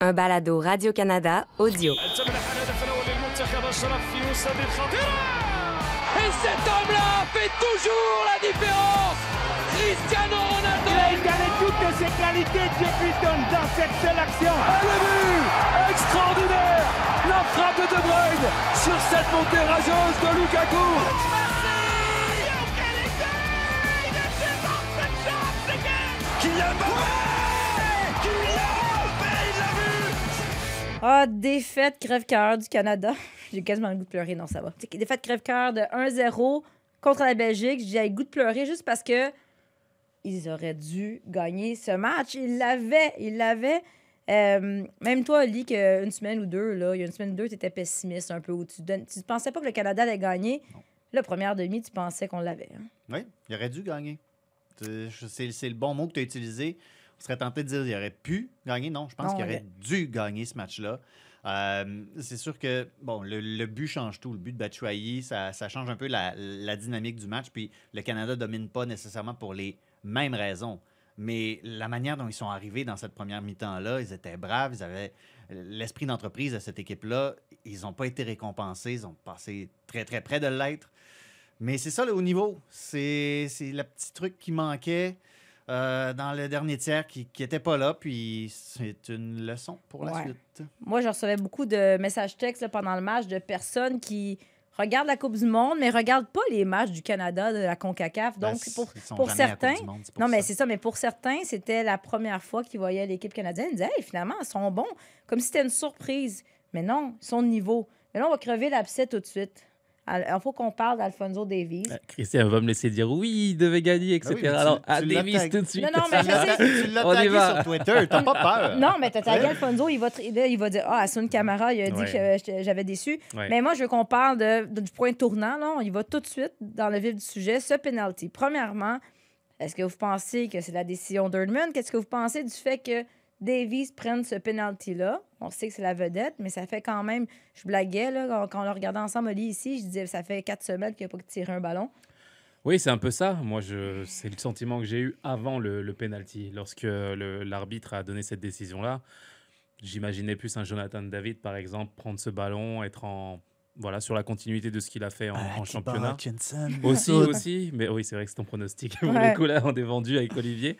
Un balado Radio-Canada audio. Et cet homme-là fait toujours la différence. Cristiano Ronaldo. Il a égalé toutes ses qualités, Jeff Hilton, dans cette seule action. Le but Extraordinaire. La frappe de De Bruyne sur cette montée rageuse de Lukaku. Kylian Mbappé Ah, défaite crève-cœur du Canada. J'ai quasiment le goût de pleurer, non, ça va. Défaite crève-cœur de 1-0 contre la Belgique. J'ai le goût de pleurer juste parce que ils auraient dû gagner ce match. Ils l'avaient, ils l'avaient. Euh, même toi, Oli, qu'une semaine ou deux, là, il y a une semaine ou deux, tu étais pessimiste un peu. Où tu ne pensais pas que le Canada allait gagner. La première demi, tu pensais qu'on l'avait. hein. Oui, il aurait dû gagner. C'est le bon mot que tu as utilisé. On serait tenté de dire qu'il aurait pu gagner. Non, je pense qu'il il- aurait dû gagner ce match-là. Euh, c'est sûr que bon, le, le but change tout. Le but de Batshuayi, ça, ça change un peu la, la dynamique du match. Puis le Canada domine pas nécessairement pour les mêmes raisons. Mais la manière dont ils sont arrivés dans cette première mi-temps-là, ils étaient braves, ils avaient l'esprit d'entreprise de cette équipe-là. Ils n'ont pas été récompensés, ils ont passé très, très près de l'être. Mais c'est ça le haut niveau. C'est c'est le petit truc qui manquait euh, dans le dernier tiers qui n'était pas là. Puis c'est une leçon pour la Ouais. suite. Moi, je recevais beaucoup de messages textes là, pendant le match de personnes qui regardent la Coupe du Monde, mais regardent pas les matchs du Canada, de la CONCACAF. Donc, Ben, pour, sont pour certains, du Monde, pour non, mais c'est ça, mais pour certains, c'était la première fois qu'ils voyaient l'équipe canadienne. Ils disaient, hey, finalement, ils sont bons, comme si c'était une surprise. Mais non, ils sont de niveau. Mais là, on va crever l'abcès tout de suite. Il faut qu'on parle d'Alfonso Davies. Euh, Christian va me laisser dire oui, il devait gagner, etc. Ah oui, tu- Alors, tu à tout de suite. Non, non, mais je sais. Tu l'as On y tagué va. sur Twitter, t'as pas peur. Non, mais t'as tagué Alfonso, il va, il va dire Ah, Asun Camara, il a dit Ouais. que j'avais déçu. Ouais. Mais moi, je veux qu'on parle de, de- du point tournant. Là. On y va tout de suite dans le vif du sujet. Ce penalty. Premièrement, est-ce que vous pensez que c'est la décision d'Erdman? Qu'est-ce que vous pensez du fait que Davies prenne ce penalty-là? On sait que c'est la vedette, mais ça fait quand même. Je blaguais là, quand, quand on le regardait ensemble, Oli, ici. Je disais ça fait quatre semaines qu'il n'a pas tiré un ballon. Oui, c'est un peu ça. Moi, je... c'est le sentiment que j'ai eu avant le, le penalty. Lorsque l'arbitre a donné cette décision-là, j'imaginais plus un Jonathan David, par exemple, prendre ce ballon, être en voilà sur la continuité de ce qu'il a fait en, Ah, en championnat. Aussi, aussi. Mais oui, c'est vrai que c'est ton pronostic. Pour Ouais. le coup, là, on est vendu avec Olivier.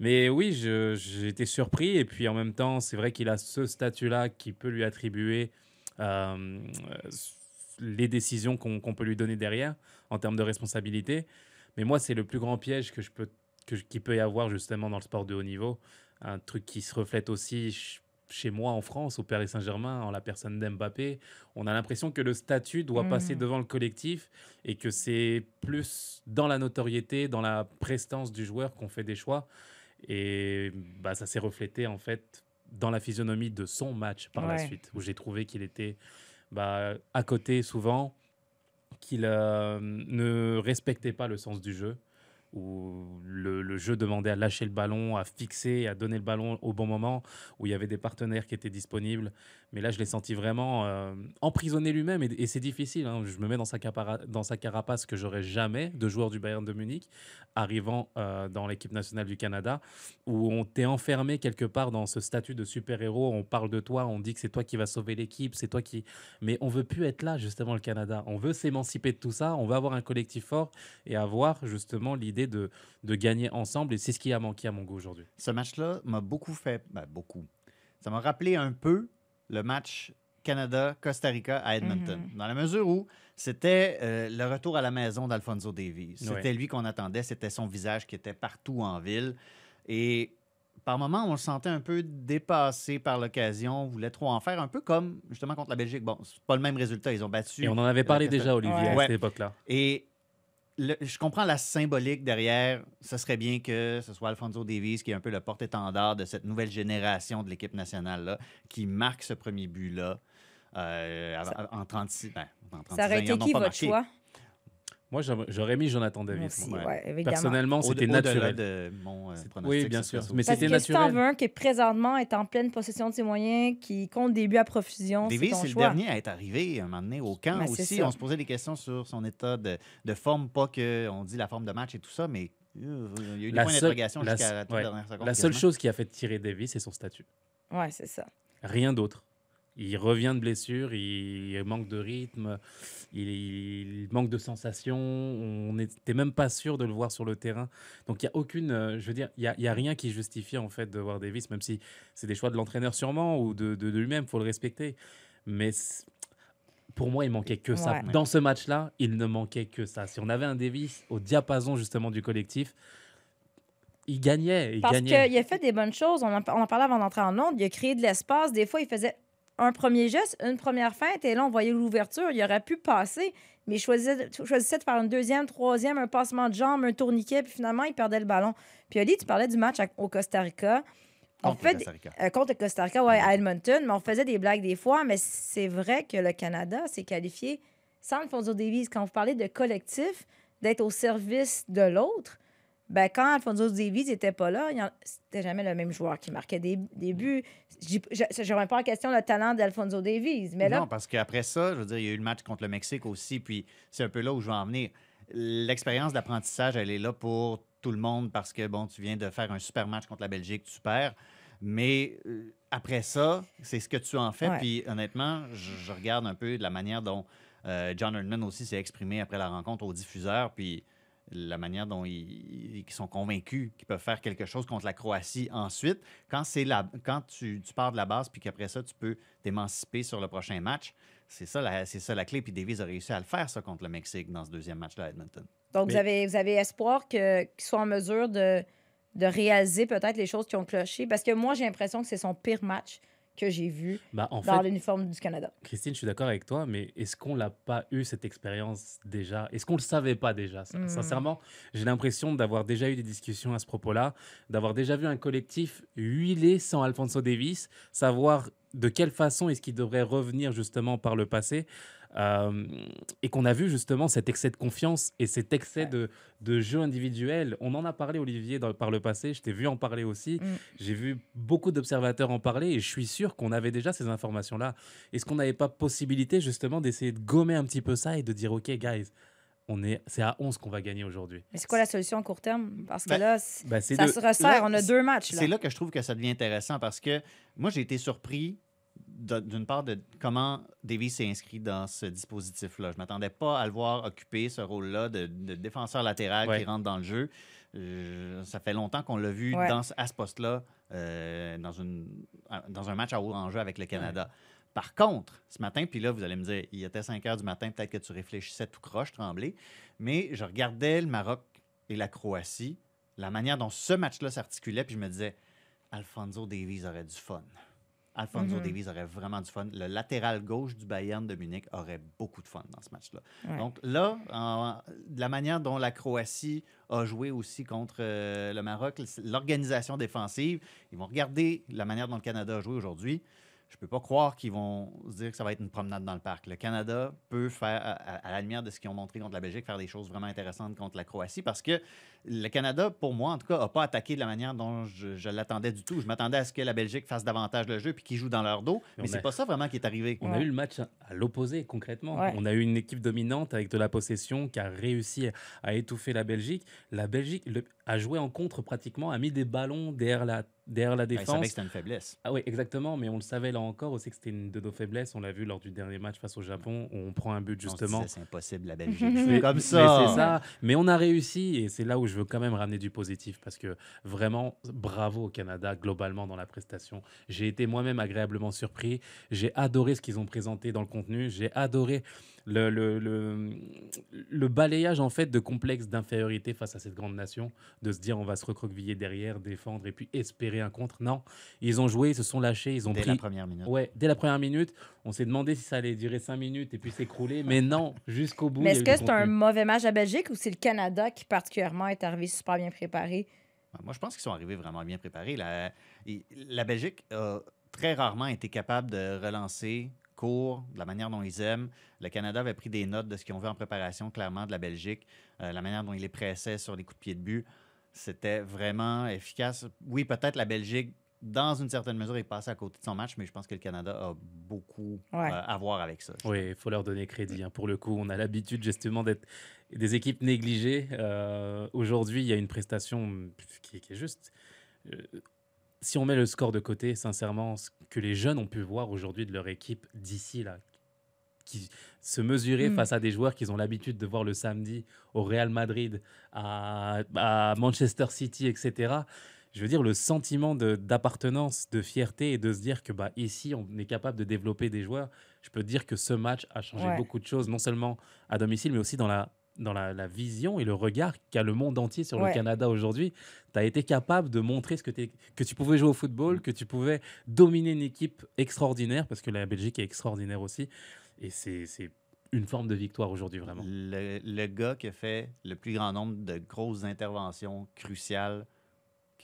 Mais oui, j'ai été surpris. Et puis en même temps, c'est vrai qu'il a ce statut-là qui peut lui attribuer euh, les décisions qu'on peut lui donner derrière en termes de responsabilité. Mais moi, c'est le plus grand piège que je peux, que, qu'il peut y avoir justement dans le sport de haut niveau. Un truc qui se reflète aussi ch- chez moi en France, au Paris Saint-Germain, en la personne d'Mbappé. On a l'impression que le statut doit passer devant le collectif et que c'est plus dans la notoriété, dans la prestance du joueur qu'on fait des choix. Et bah, ça s'est reflété en fait dans la physionomie de son match par la suite, où j'ai trouvé qu'il était bah, à côté souvent, qu'il euh, ne respectait pas le sens du jeu, où le, le jeu demandait à lâcher le ballon, à fixer, à donner le ballon au bon moment, où il y avait des partenaires qui étaient disponibles. Mais là, je l'ai senti vraiment euh, emprisonné lui-même, et, c'est difficile. hein. Je me mets dans sa, carapace que j'aurais jamais de joueur du Bayern de Munich arrivant euh, dans l'équipe nationale du Canada, où on t'est enfermé quelque part dans ce statut de super-héros. On parle de toi, on dit que c'est toi qui vas sauver l'équipe, c'est toi qui. Mais on veut plus être là, justement, le Canada. On veut s'émanciper de tout ça, on veut avoir un collectif fort et avoir justement l'idée de, de gagner ensemble. Et c'est ce qui a manqué à mon goût aujourd'hui. Ce match-là m'a beaucoup fait. ben, beaucoup. Ça m'a rappelé un peu le match Canada-Costa Rica à Edmonton. Mhm. Dans la mesure où c'était euh, le retour à la maison d'Alfonso Davies. C'était lui qu'on attendait, c'était son visage qui était partout en ville. Et par moments, on le sentait un peu dépassé par l'occasion, on voulait trop en faire, un peu comme justement contre la Belgique. Bon, c'est pas le même résultat, ils ont battu. Et on en avait parlé déjà, Olivier, à cette époque-là. Et le- je comprends la symbolique derrière. Ce serait bien que ce soit Alfonso Davies qui est un peu le porte-étendard de cette nouvelle génération de l'équipe nationale là, qui marque ce premier but-là. euh, avant- en 36. Ben, en 36 Ça aurait été qui votre marqué. choix? Moi, j'aurais- mis Jonathan ouais, évidemment. Personnellement, c'était naturel. de mon euh, oui, bien sûr. Mais aussi. Parce c'était que si naturel. veux un qui, présentement, est en pleine possession de ses moyens, qui compte des buts à profusion, ton c'est le dernier à être arrivé un moment donné au camp Ben, aussi. On se posait des questions sur son état de, de forme, pas qu'on dit la forme de match et tout ça, mais euh, il y a eu des La points d'interrogation la jusqu'à la dernière seconde. La seule chose qui a fait tirer Davis, c'est son statut. Ouais, c'est ça. Rien d'autre. Il revient de blessure, il manque de rythme, il, il manque de sensations. On n'était même pas sûr de le voir sur le terrain. Donc il y a aucune, euh, je veux dire, il y a, il y a rien qui justifie en fait de voir Davis, même si c'est des choix de l'entraîneur sûrement ou de, de, de lui-même, faut le respecter. Mais pour moi, il manquait que ça. Dans ce match-là, il ne manquait que ça. Si on avait un Davis au diapason justement du collectif, il gagnait. Il Parce qu'il a fait des bonnes choses. On en, on en parlait avant d'entrer en onde. Il a créé de l'espace. Des fois, il faisait un premier geste, une première feinte, et là, on voyait l'ouverture. Il aurait pu passer, mais il choisissait, choisissait de faire une deuxième, troisième, un passement de jambes, un tourniquet, puis finalement, il perdait le ballon. Puis Ali, tu parlais du match à- au Costa Rica. On Contre le fait Costa Rica. euh, contre le Costa Rica, ouais, à Edmonton, mais on faisait des blagues des fois, mais c'est vrai que le Canada s'est qualifié sans Alfonso Davies. Quand vous parlez de collectif, d'être au service de l'autre, ben quand Alfonso Davies n'était pas là, en- c'était jamais le même joueur qui marquait des, des buts. J'y- Je je remets pas en question le talent d'Alfonso Davies, mais là, Non, parce qu'après ça, je veux dire, il y a eu le match contre le Mexique aussi, puis c'est un peu là où je veux en venir. L'expérience d'apprentissage, elle est là pour tout le monde parce que, bon, tu viens de faire un super match contre la Belgique, tu perds. Mais euh, après ça, c'est ce que tu en fais. Ouais. Puis honnêtement, je, je regarde un peu de la manière dont euh, John Herdman aussi s'est exprimé après la rencontre au diffuseur, puis la manière dont ils, ils sont convaincus qu'ils peuvent faire quelque chose contre la Croatie ensuite. Quand, c'est la, quand tu, tu pars de la base, puis qu'après ça, tu peux t'émanciper sur le prochain match, c'est ça, la, c'est ça la clé. Puis Davies a réussi à le faire, ça, contre le Mexique dans ce deuxième match-là à Edmonton. donc Mais- vous, avez, vous avez espoir que- qu'il soit en mesure de, de réaliser peut-être les choses qui ont cloché? Parce que moi, j'ai l'impression que c'est son pire match que j'ai vu Bah, en dans l'uniforme du Canada. Christine, je suis d'accord avec toi, mais est-ce qu'on l'a pas eu cette expérience déjà? Est-ce qu'on le savait pas déjà? Hmm. Sincèrement, j'ai l'impression d'avoir déjà eu des discussions à ce propos-là, d'avoir déjà vu un collectif huilé sans Alfonso Davis, savoir de quelle façon est-ce qu'il devrait revenir justement par le passé. euh, et qu'on a vu justement cet excès de confiance et cet excès de, de jeu individuel. On en a parlé, Olivier, dans- par le passé. Je t'ai vu en parler aussi. Mm. J'ai vu beaucoup d'observateurs en parler et je suis sûr qu'on avait déjà ces informations-là. Est-ce qu'on n'avait pas possibilité justement d'essayer de gommer un petit peu ça et de dire, OK, guys, on est, c'est à 11 qu'on va gagner aujourd'hui Mais c'est quoi la solution à court terme? Parce que Ben, là, c'est ça de- se resserre. là, On a deux matchs. Là. C'est là que je trouve que ça devient intéressant parce que moi, j'ai été surpris d'une part de comment Davies s'est inscrit dans ce dispositif-là. Je ne m'attendais pas à le voir occuper ce rôle-là de, de défenseur latéral Ouais. qui rentre dans le jeu. Euh, ça fait longtemps qu'on l'a vu Ouais. dans, ce- à ce poste-là euh, dans, une, dans un match à haut enjeu avec le Canada. Par contre, ce matin, puis là, vous allez me dire, il était 5 heures du matin, peut-être que tu réfléchissais tout croche, tremblé, mais je regardais le Maroc et la Croatie, la manière dont ce match-là s'articulait, puis je me disais, Alfonso Davies aurait du fun. Alfonso Mhm. Davies aurait vraiment du fun. Le latéral gauche du Bayern de Munich aurait beaucoup de fun dans ce match-là. Ouais. Donc là, en- la manière dont la Croatie a joué aussi contre euh, le Maroc, l'organisation défensive, ils vont regarder la manière dont le Canada a joué aujourd'hui. Je peux pas croire qu'ils vont se dire que ça va être une promenade dans le parc. Le Canada peut faire, à, à- à la lumière de ce qu'ils ont montré contre la Belgique, faire des choses vraiment intéressantes contre la Croatie parce que le Canada, pour moi, en tout cas, n'a pas attaqué de la manière dont je, je l'attendais du tout. Je m'attendais à ce que la Belgique fasse davantage le jeu puis qu'ils jouent dans leur dos. Mais Mais on c'est a- pas ça vraiment qui est arrivé. On a eu le match à l'opposé concrètement. Ouais. On a eu une équipe dominante avec de la possession qui a réussi à étouffer la Belgique. La Belgique le- a joué en contre pratiquement, a mis des ballons derrière la, derrière la Ben, Ils savaient défense. que c'était une faiblesse. Ah oui, exactement, mais on le savait là encore aussi que c'était une de nos faiblesses. On l'a vu lors du dernier match face au Japon, où on prend un but On justement. C'est impossible, la Belgique. Mais- C'est comme Mais ça. c'est ça. Mais on a réussi et c'est là où je veux quand même ramener du positif parce que vraiment, bravo au Canada globalement dans la prestation. J'ai été moi-même agréablement surpris. J'ai adoré ce qu'ils ont présenté dans le contenu. J'ai adoré le, le, le, le balayage en fait de complexe d'infériorité face à cette grande nation, de se dire on va se recroqueviller derrière, défendre et puis espérer un contre. Non, ils ont joué, ils se sont lâchés, ils ont Dès pris la première minute. Ouais, dès la première minute, on s'est demandé si ça allait durer 5 minutes et puis s'écrouler, mais non, jusqu'au bout. Mais est-ce que c'est un mauvais match à Belgique ou c'est le Canada qui particulièrement est arrivé super bien préparé? Moi, je pense qu'ils sont arrivés vraiment bien préparés. La, la Belgique a très rarement été capable de relancer de la manière dont ils aiment. Le Canada avait pris des notes de ce qu'ils ont vu en préparation, clairement, de la Belgique. Euh, la manière dont ils les pressaient sur les coups de pied de but, c'était vraiment efficace. Oui, peut-être la Belgique, dans une certaine mesure, est passée à côté de son match, mais je pense que le Canada a beaucoup Ouais. euh, à voir avec ça. Oui, il faut leur donner crédit. hein. Pour le coup, on a l'habitude justement d'être des équipes négligées. Euh, Aujourd'hui, il y a une prestation qui, qui est juste. Si on met le score de côté, sincèrement, ce que les jeunes ont pu voir aujourd'hui de leur équipe d'ici, là, qui se mesurer Mm. face à des joueurs qu'ils ont l'habitude de voir le samedi au Real Madrid, à, à Manchester City, etc. Je veux dire, le sentiment de- d'appartenance, de, fierté et de se dire que bah, ici, on est capable de développer des joueurs. Je peux te dire que ce match a changé Ouais. beaucoup de choses, non seulement à domicile, mais aussi dans la, dans la, la vision et le regard qu'a le monde entier sur Ouais. le Canada aujourd'hui. Tu as été capable de montrer ce que, tu pouvais jouer au football, que tu pouvais dominer une équipe extraordinaire, parce que la Belgique est extraordinaire aussi. Et c'est c'est une forme de victoire aujourd'hui, vraiment. Le, le gars qui a fait le plus grand nombre de grosses interventions cruciales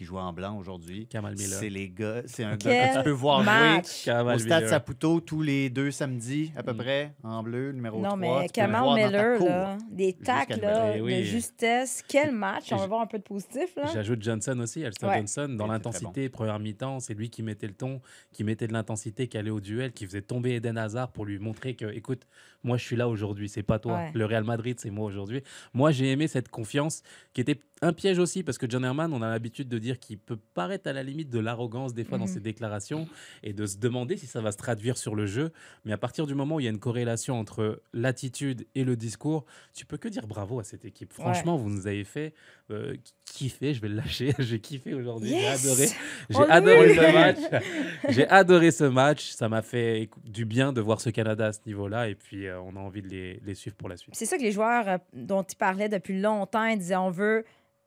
qui joue en blanc aujourd'hui, Kamal Miller. c'est les gars, c'est un Quel gars que tu peux voir jouer match! Kamal au stade Miller. Saputo tous les deux samedis à peu Mm. près, en bleu, numéro 3. Non, mais Kamal Miller, cour. là, des tacles là. Eh de oui. justesse. Quel match! On va voir un peu de positif. Là. J'ajoute Johnson aussi, Alistair Ouais. Johnson, dans l'intensité, première mi-temps, c'est lui qui mettait le ton, qui mettait de l'intensité, qui allait au duel, qui faisait tomber Eden Hazard pour lui montrer que, écoute, moi je suis là aujourd'hui, c'est pas toi. Ouais. Le Real Madrid, c'est moi aujourd'hui. Moi j'ai aimé cette confiance qui était un piège aussi, parce que John Herman, on a l'habitude de dire qu'il peut paraître à la limite de l'arrogance des fois dans Mhm. ses déclarations et de se demander si ça va se traduire sur le jeu. Mais à partir du moment où il y a une corrélation entre l'attitude et le discours, tu peux que dire bravo à cette équipe. Franchement, vous nous avez fait euh, kiffer, je vais le lâcher, j'ai kiffé aujourd'hui, Yes! j'ai adoré. J'ai adoré ce match. J'ai adoré ce match. Ça m'a fait du bien de voir ce Canada à ce niveau-là. Et puis, euh, on a envie de les, les suivre pour la suite. C'est ça que les joueurs euh, dont ils parlaient depuis longtemps, ils disaient on veut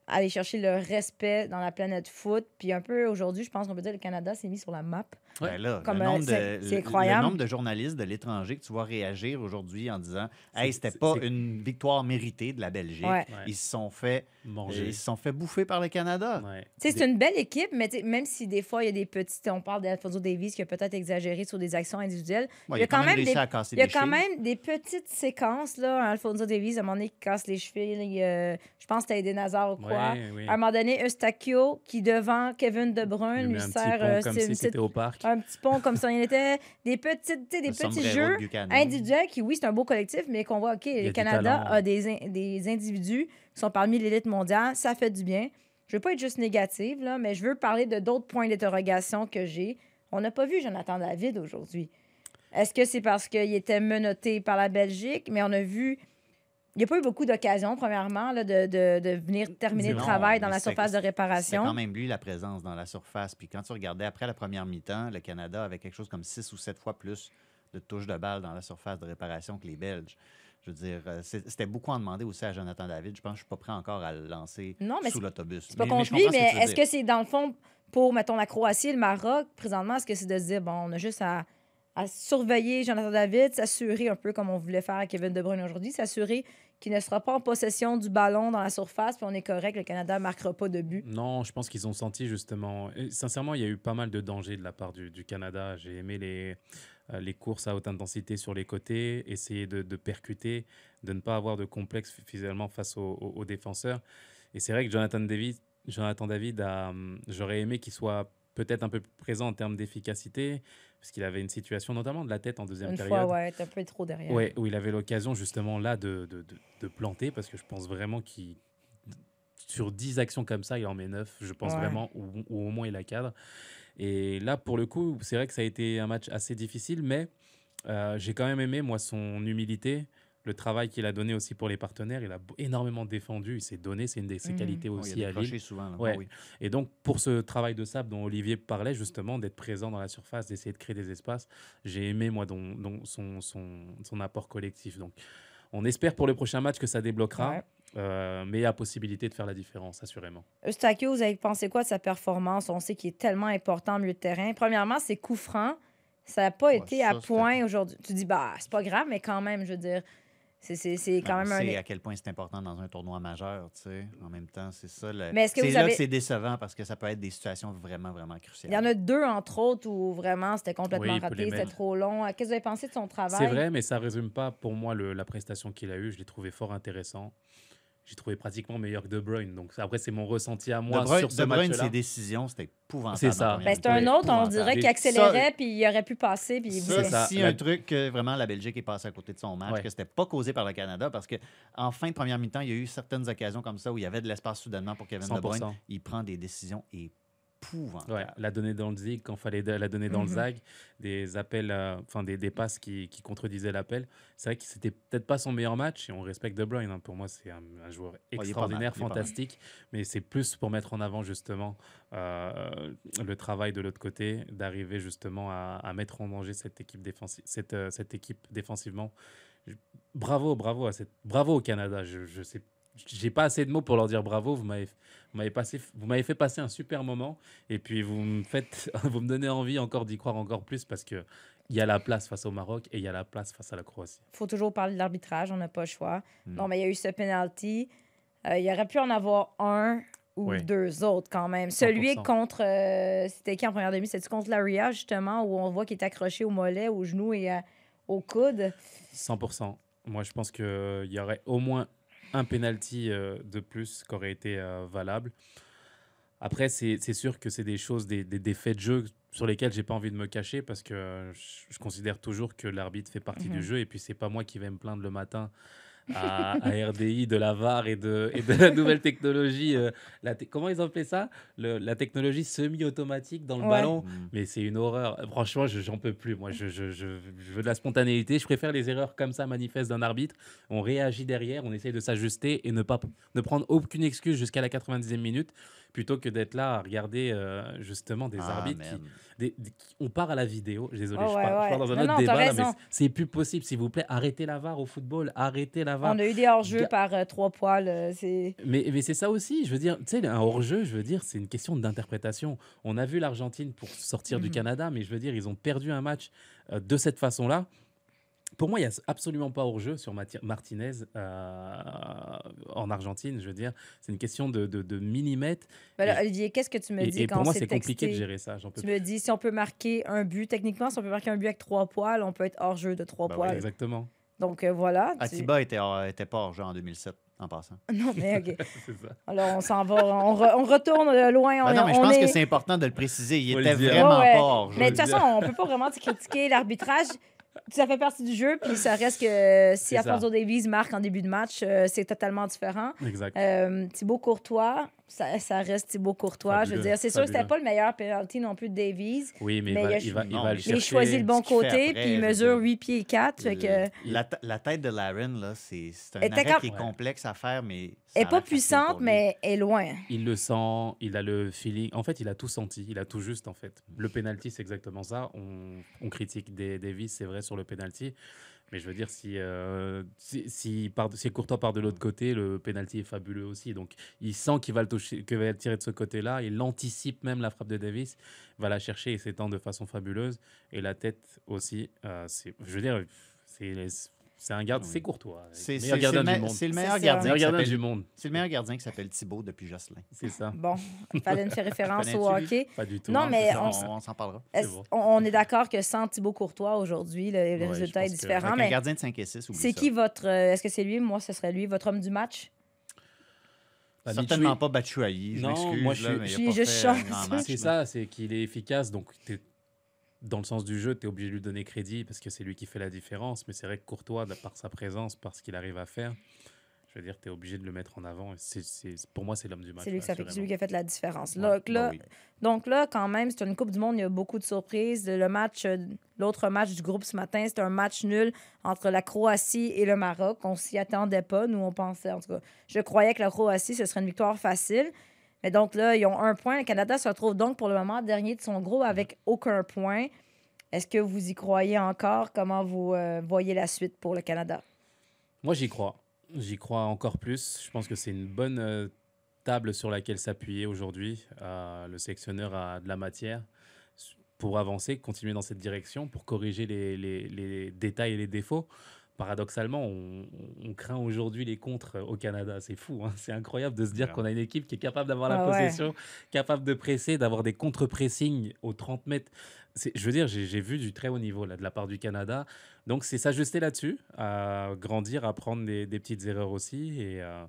aller chercher le respect dans la planète foot. Puis un peu aujourd'hui, je pense qu'on peut dire que le Canada s'est mis sur la map. Ouais. Ben là, Comme, le, euh, nombre c'est- de, c'est le- incroyable. le nombre de journalistes de l'étranger que tu vois réagir aujourd'hui en disant Hey, c'était pas une victoire méritée de la Belgique. Ouais. Ils se sont fait Manger. ils se sont fait bouffer par le Canada. Ouais. Des- C'est une belle équipe, mais même si des fois il y a des petites. On parle d'Alfonso Davies qui a peut-être exagéré sur des actions individuelles. Ouais, Il y a quand même des- à casser Il y a des quand chevilles. même des petites séquences, là. Alfonso Davies, à un moment donné, qui casse les chevilles. là, il y a- je pense que c'était Eden Hazard ou quoi. Ouais, oui. À un moment donné, Eustachio, qui devant Kevin De Bruyne, lui lui met un petit sert euh, comme si c'était au parc. Un petit pont comme ça. Il était des, petites, des Le petits jeux individuels qui, oui, c'est un beau collectif, mais qu'on voit, OK, le Canada a des, in- des individus qui sont parmi l'élite mondiale. Ça fait du bien. Je veux pas être juste négative, là, mais je veux parler de d'autres points d'interrogation que j'ai. On n'a pas vu Jonathan David aujourd'hui. Est-ce que c'est parce qu'il était menotté par la Belgique, mais on a vu. Il n'y a pas eu beaucoup d'occasions, premièrement, là, de, de- de venir terminer le travail dans la surface de réparation. quand même lui la présence dans la surface. Puis quand tu regardais après la première mi-temps, le Canada avait quelque chose comme six ou sept fois plus de touches de balle dans la surface de réparation que les Belges. Je veux dire, euh, c'est- c'était beaucoup en demander aussi à Jonathan David. Je pense que je ne suis pas prêt encore à le lancer Non, mais sous l'autobus. C'est pas contre lui, mais est-ce que c'est dans le fond pour, mettons, la Croatie et le Maroc, présentement, est-ce que c'est de se dire, bon, on a juste à, à surveiller Jonathan David, s'assurer un peu comme on voulait faire avec Kevin De Bruyne aujourd'hui, s'assurer qu'il ne sera pas en possession du ballon dans la surface, puis on est correct, le Canada ne marquera pas de but. Non, je pense qu'ils ont senti justement. sincèrement, il y a eu pas mal de dangers de la part du, Canada. J'ai aimé les, euh, les courses à haute intensité sur les côtés, essayer de, percuter, de ne pas avoir de complexe finalement face aux, défenseurs. Et c'est vrai que Jonathan David, Jonathan David hum, j'aurais aimé qu'il soit peut-être un peu présent en termes d'efficacité, parce qu'il avait une situation notamment de la tête en deuxième Une période. fois, ouais, un peu trop derrière. Ouais, où il avait l'occasion justement là de, de, de- de planter, parce que je pense vraiment qu'il. Sur 10 actions comme ça, il en met 9, je pense Ouais. vraiment, ou, ou au moins il la cadre. Et là, pour le coup, c'est vrai que ça a été un match assez difficile, mais euh, j'ai quand même aimé, moi, son humilité, le travail qu'il a donné aussi pour les partenaires. Il a énormément défendu, il s'est donné, c'est une de ses Mhm. qualités Oh, aussi il a à Lille. souvent. là. Ouais. Oh oui. Et donc, pour ce travail de sable dont Olivier parlait, justement, d'être présent dans la surface, d'essayer de créer des espaces, j'ai aimé, moi, son, son, son apport collectif. Donc, on espère pour le prochain match que ça débloquera, Ouais. euh, mais il y a possibilité de faire la différence, assurément. Eustachio, vous avez pensé quoi de sa performance? On sait qu'il est tellement important au milieu de terrain. Premièrement, ses coups francs, ça n'a pas Ouais, été ça, à point aujourd'hui. Tu dis, bah, c'est pas grave, mais quand même, je veux dire, c'est- c'est c'est quand Ben, on même sait un. à quel point c'est important dans un tournoi majeur, tu sais. En même temps, c'est ça. le- Mais est-ce que c'est vous là avez- que c'est décevant parce que ça peut être des situations vraiment, vraiment cruciales. Il y en a deux, entre autres, où vraiment c'était complètement Oui, raté, c'était trop long. Qu'est-ce que vous avez pensé de son travail? C'est vrai, mais ça résume pas pour moi le- la prestation qu'il a eue. Je l'ai trouvé fort intéressant. J'ai trouvé pratiquement meilleur que De Bruyne. Donc après, c'est mon ressenti à moi de Bruyne, sur ce De Bruyne, ses décisions, c'était épouvantable. C'est ça. Ben, c'était mi-temps. un autre, on dirait qu'il Et accélérait, puis il aurait pu passer. Puis il Ça, ça. si La- un truc que vraiment la Belgique est passée à côté de son match, Ouais. que c'était pas causé par le Canada, parce que en fin de première mi-temps, il y a eu certaines occasions comme ça où il y avait de l'espace soudainement pour Kevin De Bruyne. 100%. Il prend des décisions épouvantable. Ouais, la donner dans le zig quand fallait la donner dans Mhm. le zag, des appels, euh, enfin des, des passes qui, qui contredisaient l'appel. C'est vrai que c'était peut-être pas son meilleur match et on respecte De Bruyne. hein. Pour moi, c'est un, un joueur extraordinaire, fantastique, mais c'est plus pour mettre en avant justement euh, le travail de l'autre côté, d'arriver justement à, à mettre en danger cette équipe, défensi- cette, euh, cette équipe défensivement. Bravo, bravo, à cette, bravo au Canada. Je, je sais, j'ai pas assez de mots pour leur dire bravo. Vous m'avez, vous m'avez passé, vous m'avez fait passer un super moment. Et puis vous me faites, vous me donnez envie encore d'y croire encore plus parce que il y a la place face au Maroc et il y a la place face à la Croatie. faut toujours parler de l'arbitrage, on n'a pas le choix. Hmm. Non, mais il y a eu ce penalty. Euh, il y aurait pu en avoir un ou Oui. deux autres quand même. Celui 100%. contre. euh, C'était qui en première demi? C'était contre Laria, justement, où on voit qu'il est accroché au mollet, au genou et euh, au coude? 100%. Moi, je pense qu'il y aurait au moins un penalty euh, de plus qui aurait été euh, valable. Après, c'est sûr que c'est des choses, des, des, des faits de jeu sur lesquels j'ai pas envie de me cacher parce que je, je considère toujours que l'arbitre fait partie Mhm. du jeu et puis c'est pas moi qui vais me plaindre le matin à, à RDI de la VAR et de, et de la nouvelle technologie. euh, la te- comment ils ont appelé ça? Le- La technologie semi-automatique dans le Ouais. ballon. Mm. Mais c'est une horreur. Franchement, je- j'en peux plus. Moi, je, je- je- je veux de la spontanéité. Je préfère les erreurs comme ça manifestes d'un arbitre. On réagit derrière, on essaye de s'ajuster et ne pas ne prendre aucune excuse jusqu'à la 90e minute, plutôt que d'être là à regarder euh, justement des Ah, arbitres qui, des- des- qui- On part à la vidéo. Désolé, Ouais, je, ouais, pars, je ouais. pars dans un Non, autre non, débat, c'est plus possible. S'il vous plaît, arrêtez la VAR au football. Arrêtez la On a eu des hors-jeux Ga- par euh, trois poils. euh, c'est... Mais, mais c'est ça aussi, je veux dire, tu sais, un hors-jeu, je veux dire, c'est une question d'interprétation. On a vu l'Argentine pour sortir du Mhm. Canada, mais je veux dire, ils ont perdu un match euh, de cette façon-là. Pour moi, il n'y a absolument pas hors-jeu sur Martinez euh, en Argentine, je veux dire. C'est une question de, de, de millimètres. Ben Olivier, qu'est-ce que tu me dis et quand pour moi, c'est compliqué de gérer ça. J'en peux Tu me dis, si on peut marquer un but, techniquement, si on peut marquer un but avec trois poils, on peut être hors-jeu de trois Ben oui, poils. Exactement. Donc euh, voilà. tu- Atiba était, hors- était pas hors jeu en 2007, en passant. Non, mais OK. c'est ça. Alors, on s'en va. On, re- on retourne euh, loin. On, Ben non, mais je pense est... que c'est important de le préciser. Il était vraiment Ouais, pas. Mais de toute façon, on peut pas vraiment te critiquer l'arbitrage. Ça fait partie du jeu, puis ça reste que si. Alfonso Davies marque en début de match, euh, c'est totalement différent. Exact. Euh, Thibaut Courtois, ça, ça reste Thibaut Courtois. Je veux dire, c'est sûr que c'était pas le meilleur penalty non plus de Davies. oui, mais, mais il, va, il a- il va, il Non, va mais le il Il a chercher. choisi le bon côté, après, puis il mesure dire. 8 pieds et 4. Fait que, La, la tête de Laren, là, c'est c'est un arrêt qui est Ouais. complexe à faire, mais. elle a est pas puissante, mais elle est loin. Il le sent, il a le feeling. En fait, il a tout senti, il a tout juste en fait. Le penalty, c'est exactement ça. On, on critique des Davis, c'est vrai sur le penalty, mais je veux dire si euh, si, si, part- si Courtois part de l'autre côté, le penalty est fabuleux aussi. Donc il sent qu'il va le toucher, qu'il va le tirer de ce côté-là. Il anticipe même la frappe de Davis, va la chercher et s'étend de façon fabuleuse. Et la tête aussi. euh, je veux dire, c'est c'est un garde, Oui. c'est Courtois, C'est le meilleur c'est gardien le, du monde. c'est le meilleur gardien. Qui gardien s'appelle- du monde, C'est le meilleur gardien qui s'appelle Thibaut depuis Jocelyn. c'est ça. Bon, il fallait faire référence au hockey? Pas du tout. Non, mais c'est ça, on- s'en parlera. On, on est d'accord que sans Thibaut Courtois aujourd'hui, le, le Ouais, résultat est différent. Mais gardien de 5 et 6, oublie c'est qui votre. euh, Est-ce que c'est lui? Moi, ce serait lui, votre homme du match? Bah, Certainement pas Batshuayi. Je Non, m'excuse, moi, je là, suis- mais je juste grand match, C'est là. ça, c'est qu'il est efficace. Donc, t'es- dans le sens du jeu, tu es obligé de lui donner crédit parce que c'est lui qui fait la différence. Mais c'est vrai que Courtois, par sa présence, par ce qu'il arrive à faire, je veux dire, tu es obligé de le mettre en avant. Pour moi, c'est l'homme du match. C'est lui, qui lui a fait la différence. Ouais, Là- Bah là- oui. Donc là, quand même, c'est une Coupe du Monde, il y a beaucoup de surprises. Le match, euh, l'autre match du groupe ce matin, c'était un match nul entre la Croatie et le Maroc. On s'y attendait pas, nous on pensait, en tout cas, je croyais que la Croatie, ce serait une victoire facile. Mais donc là, ils ont un point. Le Canada se retrouve donc pour le moment dernier de son groupe avec aucun point. Est-ce que vous y croyez encore? Comment vous euh, voyez la suite pour le Canada? Moi, j'y crois. J'y crois encore plus. Je pense que c'est une bonne euh, table sur laquelle s'appuyer aujourd'hui. Euh, le sélectionneur a de la matière pour avancer, continuer dans cette direction, pour corriger les, détails et les défauts. Paradoxalement, on, on craint aujourd'hui les contres au Canada. C'est fou. hein. C'est incroyable de se dire qu'on a une équipe qui est capable d'avoir la Ah ouais. possession, capable de presser, d'avoir des contre-pressings aux 30 mètres. C'est- Je veux dire, j'ai j'ai vu du très haut niveau là, de la part du Canada. Donc, c'est s'ajuster là-dessus, à grandir, à prendre des, des petites erreurs aussi. Et euh,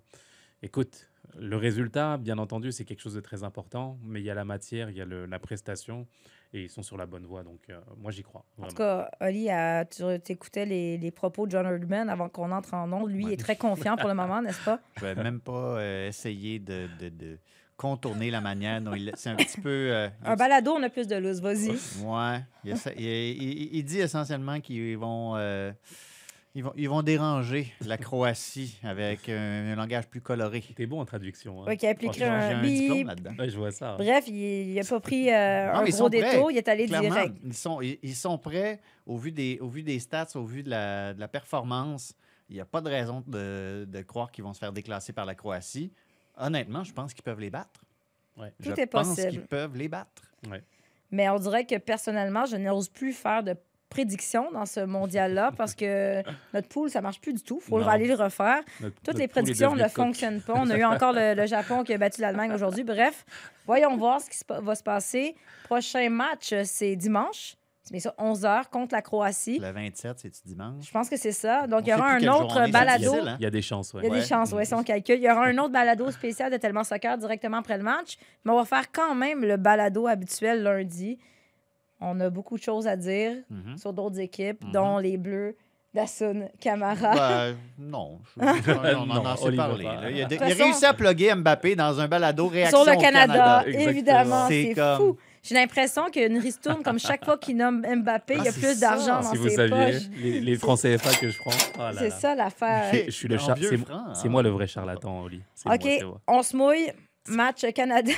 écoute, le résultat, bien entendu, c'est quelque chose de très important, mais il y a la matière, il y a le- la prestation, et ils sont sur la bonne voie. Donc, euh, moi, j'y crois. En tout cas, Oli, tu écoutais les, les propos de John Herdman avant qu'on entre en ondes. Lui, il Ouais. est très confiant pour le moment, n'est-ce pas? Je vais même pas euh, essayer de, de- de contourner la manière dont il. C'est un petit peu. euh, Un balado, on a plus de loose. Vas-y. Ouais. Il, il- il- il dit essentiellement qu'ils vont, euh, ils vont, ils vont déranger la Croatie avec un, un langage plus coloré. T'es bon en traduction. Hein? Ouais, qui appliquerait un un diplôme bip. là-dedans. Ouais, je vois ça. Bref, il n'a pas pris euh, Non, un gros détour, il est allé Clairement, direct. ils sont, ils, ils sont prêts au vu, des, au vu des stats, au vu de la, de la performance. Il n'y a pas de raison de, de croire qu'ils vont se faire déclasser par la Croatie. Honnêtement, je pense qu'ils peuvent les battre. Ouais. je Tout est pense possible. qu'ils peuvent les battre. Mais on dirait que personnellement, je n'ose plus faire de prédictions dans ce mondial-là parce que notre pool, ça marche plus du tout. Il faut Non. aller le refaire. Notre- Toutes notre les prédictions ne fonctionnent pas. On a eu encore le, le Japon qui a battu l'Allemagne aujourd'hui. Bref, voyons voir ce qui va se passer. Prochain match, euh, c'est dimanche. Mais ça, 11h contre la Croatie. Le 27, c'est dimanche? Je pense que c'est ça. Donc, On il y aura un autre balado. difficile, hein? Il y a des chances, ouais. Il y a des chances, oui, si on calcule. Il y aura un autre balado spécial de Tellement Soccer directement après le match. Mais on va faire quand même le balado habituel lundi. On a beaucoup de choses à dire Mhm. sur d'autres équipes, Mhm. dont les Bleus d'Assun Camara. Ben, non. Je- on en Non, a assez parlé. là. Il a, De il toute a façon- réussi à plugger Mbappé dans un balado réaction sur le au Canada, évidemment. C'est comme- fou. J'ai l'impression qu'une ristourne, comme chaque fois qu'il nomme Mbappé, il y a Ah, plus d'argent dans Si vous ses saviez, poches. les, les francs CFA que je prends. oh C'est ça l'affaire. Je suis le char- c'est- franc, C'est hein. moi le vrai charlatan, Oli. OK, moi, moi. on se mouille. Match Canada.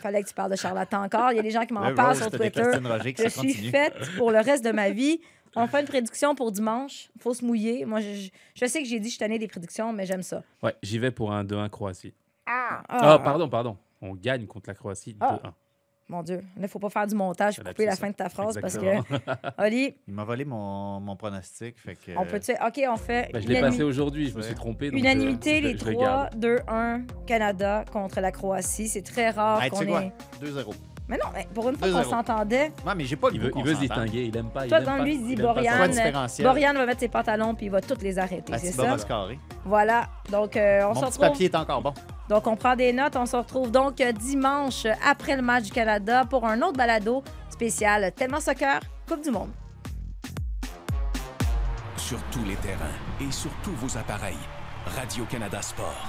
Fallait que tu parles de charlatan encore. Il y a des gens qui m'en Le parlent sur Twitter. Roger Je suis continue. faite pour le reste de ma vie. On fait une prédiction pour dimanche. faut se mouiller. Moi, je, je- je sais que j'ai dit que je tannée des prédictions, mais j'aime ça. Ouais, j'y vais pour un 2-1 Croatie. Ah, Ah, pardon, pardon. On gagne contre la Croatie Ah. 2-1. Mon Dieu, il ne faut pas faire du montage pour couper la fin de ta phrase Exactement. parce que, Oli, Il m'a volé mon, mon pronostic. Fait que, on peut-tu... OK, on fait Bah, je l'ai passé aujourd'hui, je me suis trompé. donc, unanimité, je- les je le 3, garde. 2, 1, Canada contre la Croatie. C'est très rare Hey, tu qu'on sais quoi? ait... 2-0. Mais non, mais pour une fois qu'on 2-0. s'entendait, Ouais, mais j'ai pas le Il goût veut, qu'on il veut se s'entende. distinguer, il aime pas. Toi, aime dans pas- lui, il dit il aime pas ça. Borian. différentiel. Borian va mettre ses pantalons puis il va toutes les arrêter. C'est Atiba ça? va se carrer. Voilà. Donc, euh, on Mon se petit retrouve. papier est encore bon. Donc, on prend des notes. On se retrouve donc euh, dimanche euh, après le match du Canada pour un autre balado spécial Tellement Soccer, Coupe du Monde. Sur tous les terrains et sur tous vos appareils. Radio-Canada Sport.